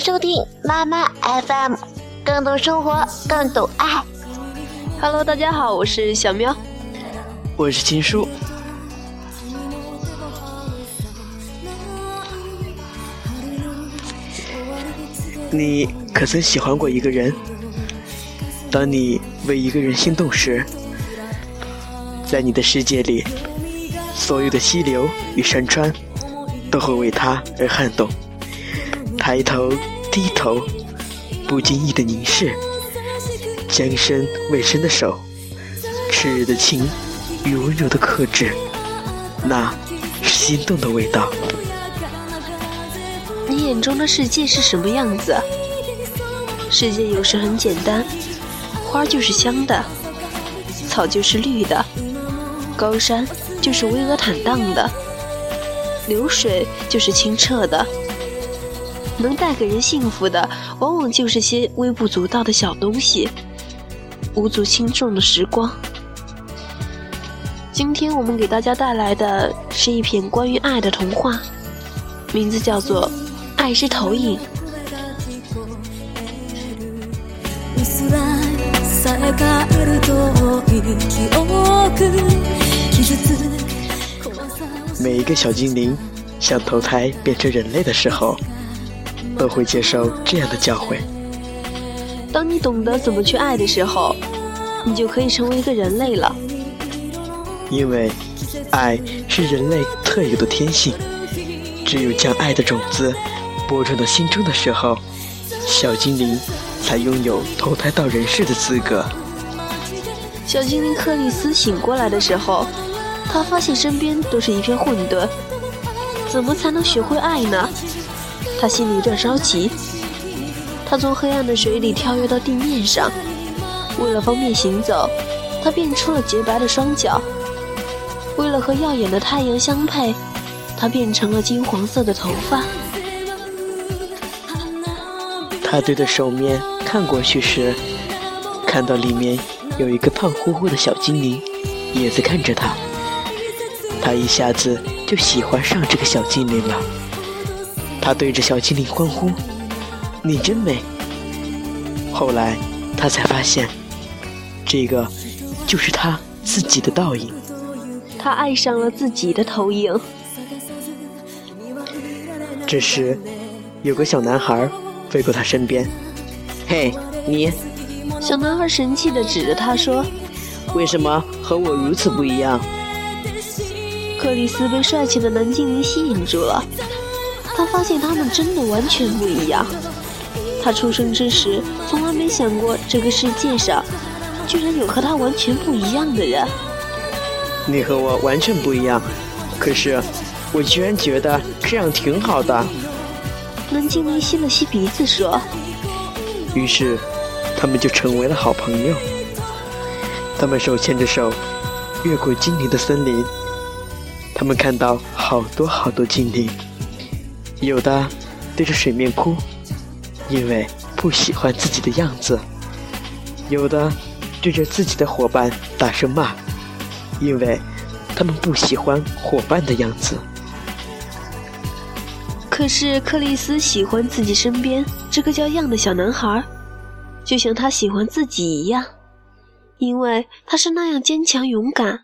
迎收听妈妈 FM，更懂生活，更懂爱。Hello，大家好，我是小喵，我是秦叔。你可曾喜欢过一个人？当你为一个人心动时，在你的世界里，所有的溪流与山川都会为他而撼动。抬头，低头，不经意的凝视，将深未伸的手，炽热的情与温柔的克制，那是心动的味道。你眼中的世界是什么样子？世界有时很简单，花就是香的，草就是绿的，高山就是巍峨坦荡的，流水就是清澈的。能带给人幸福的，往往就是些微不足道的小东西，无足轻重的时光。今天我们给大家带来的是一篇关于爱的童话，名字叫做。爱是投影。每一个小精灵想投胎变成人类的时候，都会接受这样的教诲。当你懂得怎么去爱的时候，你就可以成为一个人类了。因为，爱是人类特有的天性，只有将爱的种子。播种到心中的时候，小精灵才拥有投胎到人世的资格。小精灵克里斯醒过来的时候，他发现身边都是一片混沌，怎么才能学会爱呢？他心里正着急。他从黑暗的水里跳跃到地面上，为了方便行走，他变出了洁白的双脚；为了和耀眼的太阳相配，他变成了金黄色的头发。他对着手面看过去时，看到里面有一个胖乎乎的小精灵，也在看着他。他一下子就喜欢上这个小精灵了。他对着小精灵欢呼：“你真美！”后来他才发现，这个就是他自己的倒影。他爱上了自己的投影。这时，有个小男孩。飞过他身边，嘿，你！小男孩神气的指着他说：“为什么和我如此不一样？”克里斯被帅气的男精灵吸引住了，他发现他们真的完全不一样。他出生之时从来没想过这个世界上居然有和他完全不一样的人。你和我完全不一样，可是我居然觉得这样挺好的。蓝精灵吸了吸鼻子，说：“于是，他们就成为了好朋友。他们手牵着手，越过精灵的森林。他们看到好多好多精灵，有的对着水面哭，因为不喜欢自己的样子；有的对着自己的伙伴大声骂，因为他们不喜欢伙伴的样子。”可是克里斯喜欢自己身边这个叫样的小男孩，就像他喜欢自己一样，因为他是那样坚强勇敢，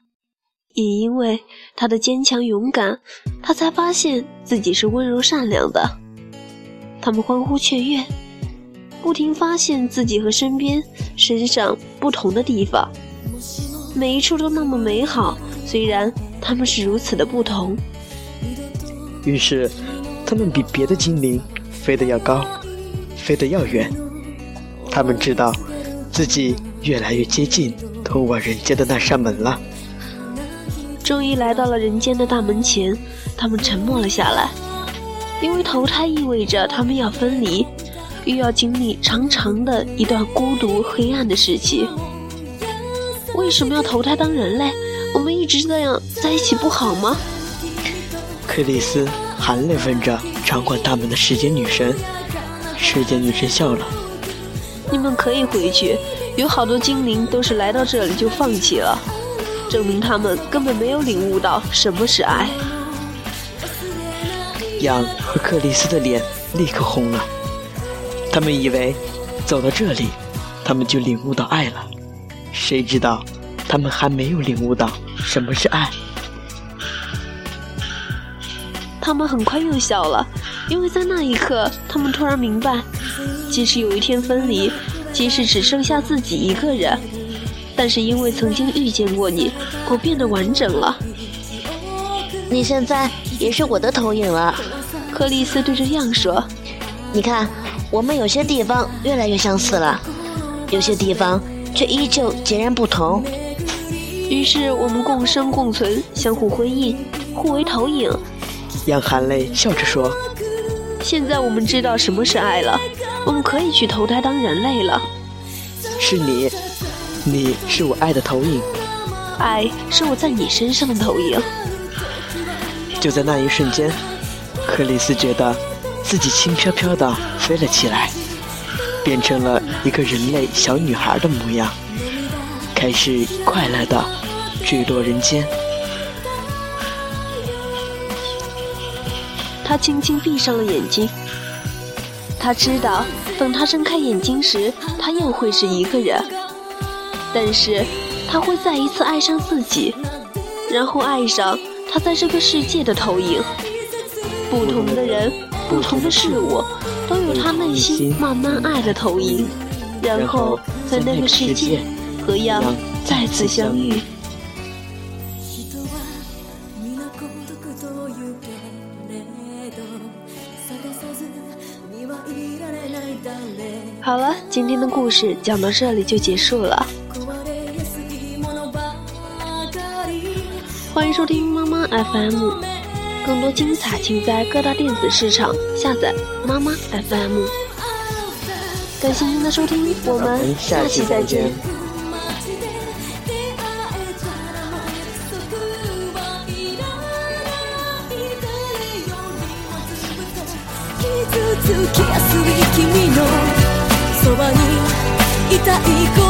也因为他的坚强勇敢，他才发现自己是温柔善良的。他们欢呼雀跃，不停发现自己和身边身上不同的地方，每一处都那么美好，虽然他们是如此的不同。于是。他们比别的精灵飞得要高，飞得要远。他们知道自己越来越接近通往人间的那扇门了。终于来到了人间的大门前，他们沉默了下来，因为投胎意味着他们要分离，又要经历长长的一段孤独黑暗的时期。为什么要投胎当人类？我们一直这样在一起不好吗？克里斯。含泪问着掌管大门的世间女神，世间女神笑了：“你们可以回去，有好多精灵都是来到这里就放弃了，证明他们根本没有领悟到什么是爱。”杨和克里斯的脸立刻红了，他们以为走到这里，他们就领悟到爱了。谁知道，他们还没有领悟到什么是爱。他们很快又笑了，因为在那一刻，他们突然明白，即使有一天分离，即使只剩下自己一个人，但是因为曾经遇见过你，我变得完整了。你现在也是我的投影了，克里斯对着样说：“你看，我们有些地方越来越相似了，有些地方却依旧截然不同。于是我们共生共存，相互辉映，互为投影。”杨含泪笑着说：“现在我们知道什么是爱了，我们可以去投胎当人类了。是你，你是我爱的投影，爱是我在你身上的投影。”就在那一瞬间，克里斯觉得自己轻飘飘的飞了起来，变成了一个人类小女孩的模样，开始快乐的坠落人间。他轻轻闭上了眼睛。他知道，等他睁开眼睛时，他又会是一个人。但是，他会再一次爱上自己，然后爱上他在这个世界的投影。不同的人，不同的事物，都有他内心慢慢爱的投影，然后在那个世界和样再次相遇。好了，今天的故事讲到这里就结束了。欢迎收听妈妈 FM，更多精彩请在各大电子市场下载妈妈 FM。感谢您的收听，我们下期再见。そばにいたい